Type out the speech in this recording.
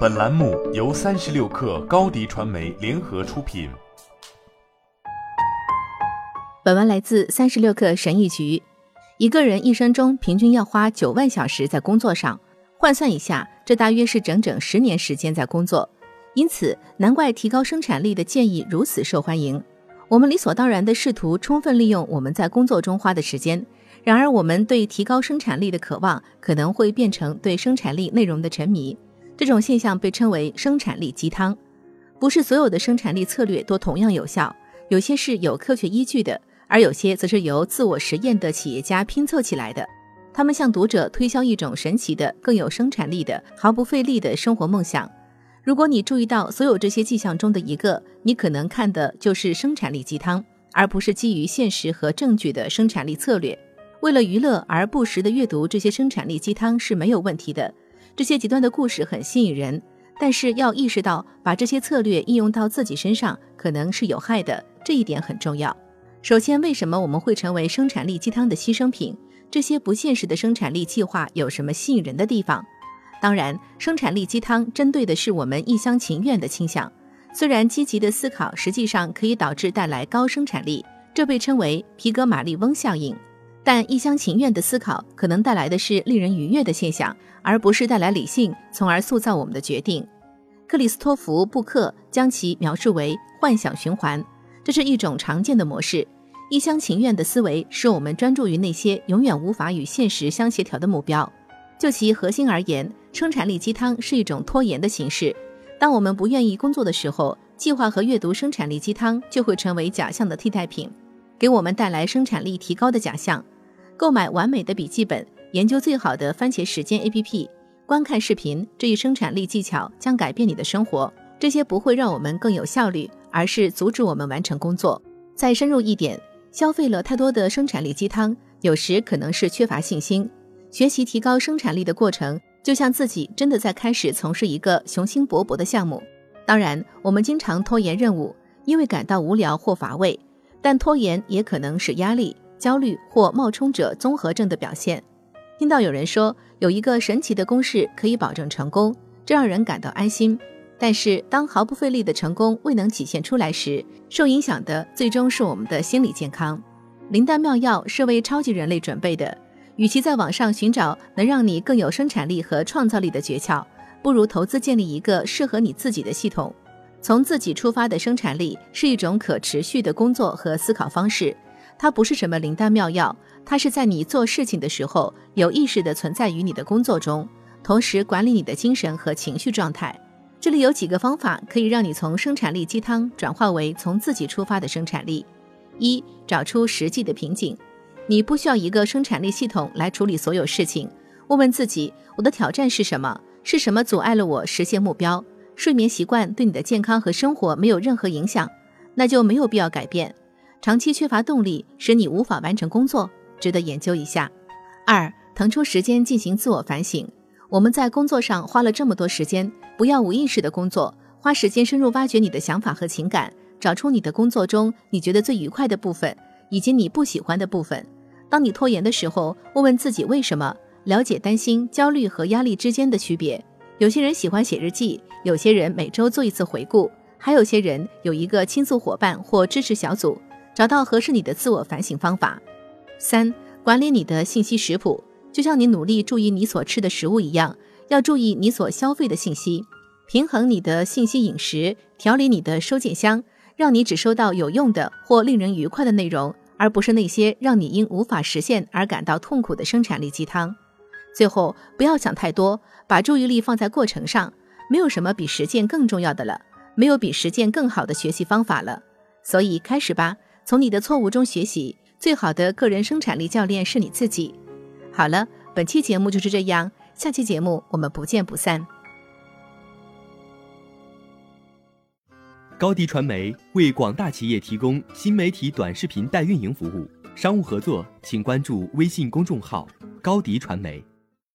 本栏目由三十六氪高低传媒联合出品。本文来自三十六氪神译局。一个人一生中平均要花九万小时在工作上，换算一下，这大约是整整十年时间在工作。因此，难怪提高生产力的建议如此受欢迎。我们理所当然地试图充分利用我们在工作中花的时间，然而我们对提高生产力的渴望可能会变成对生产力内容的沉迷。这种现象被称为生产力鸡汤。不是所有的生产力策略都同样有效，有些是有科学依据的，而有些则是由自我实验的企业家拼凑起来的。他们向读者推销一种神奇的、更有生产力的、毫不费力的生活梦想。如果你注意到所有这些迹象中的一个，你可能看的就是生产力鸡汤，而不是基于现实和证据的生产力策略。为了娱乐而不时的阅读这些生产力鸡汤是没有问题的。这些极端的故事很吸引人，但是要意识到把这些策略应用到自己身上可能是有害的，这一点很重要。首先，为什么我们会成为生产力鸡汤的牺牲品？这些不现实的生产力计划有什么吸引人的地方？当然，生产力鸡汤针对的是我们一厢情愿的倾向。虽然积极的思考实际上可以导致带来高生产力，这被称为皮格马利翁效应，但一厢情愿的思考可能带来的是令人愉悦的现象，而不是带来理性，从而塑造我们的决定。克里斯托弗·布克将其描述为幻想循环，这是一种常见的模式。一厢情愿的思维使我们专注于那些永远无法与现实相协调的目标。就其核心而言，生产力鸡汤是一种拖延的形式。当我们不愿意工作的时候，计划和阅读生产力鸡汤就会成为假象的替代品，给我们带来生产力提高的假象。购买完美的笔记本，研究最好的番茄时间 APP，观看视频，这一生产力技巧将改变你的生活。这些不会让我们更有效率，而是阻止我们完成工作。再深入一点，消费了太多的生产力鸡汤，有时可能是缺乏信心。学习提高生产力的过程，就像自己真的在开始从事一个雄心勃勃的项目。当然，我们经常拖延任务，因为感到无聊或乏味。但拖延也可能是压力、焦虑或冒充者综合症的表现。听到有人说有一个神奇的公式可以保证成功，这让人感到安心。但是，当毫不费力的成功未能体现出来时，受影响的最终是我们的心理健康。灵丹妙药是为超级人类准备的。与其在网上寻找能让你更有生产力和创造力的诀窍，不如投资建立一个适合你自己的系统。从自己出发的生产力是一种可持续的工作和思考方式，它不是什么灵丹妙药，它是在你做事情的时候有意识地存在于你的工作中，同时管理你的精神和情绪状态。这里有几个方法可以让你从生产力鸡汤转化为从自己出发的生产力：一、找出实际的瓶颈。你不需要一个生产力系统来处理所有事情。问问自己，我的挑战是什么？是什么阻碍了我实现目标？睡眠习惯对你的健康和生活没有任何影响，那就没有必要改变。长期缺乏动力，使你无法完成工作，值得研究一下。二，腾出时间进行自我反省。我们在工作上花了这么多时间，不要无意识的工作，花时间深入挖掘你的想法和情感，找出你的工作中你觉得最愉快的部分，以及你不喜欢的部分。当你拖延的时候，问问自己为什么，了解担心、焦虑和压力之间的区别。有些人喜欢写日记，有些人每周做一次回顾，还有些人有一个倾诉伙伴或支持小组。找到合适你的自我反省方法。三、管理你的信息食谱，就像你努力注意你所吃的食物一样，要注意你所消费的信息，平衡你的信息饮食，调理你的收件箱，让你只收到有用的或令人愉快的内容。而不是那些让你因无法实现而感到痛苦的生产力鸡汤。最后，不要想太多，把注意力放在过程上。没有什么比实践更重要的了，没有比实践更好的学习方法了。所以，开始吧，从你的错误中学习。最好的个人生产力教练是你自己。好了，本期节目就是这样，下期节目我们不见不散。高迪传媒为广大企业提供新媒体短视频代运营服务，商务合作请关注微信公众号“高迪传媒”。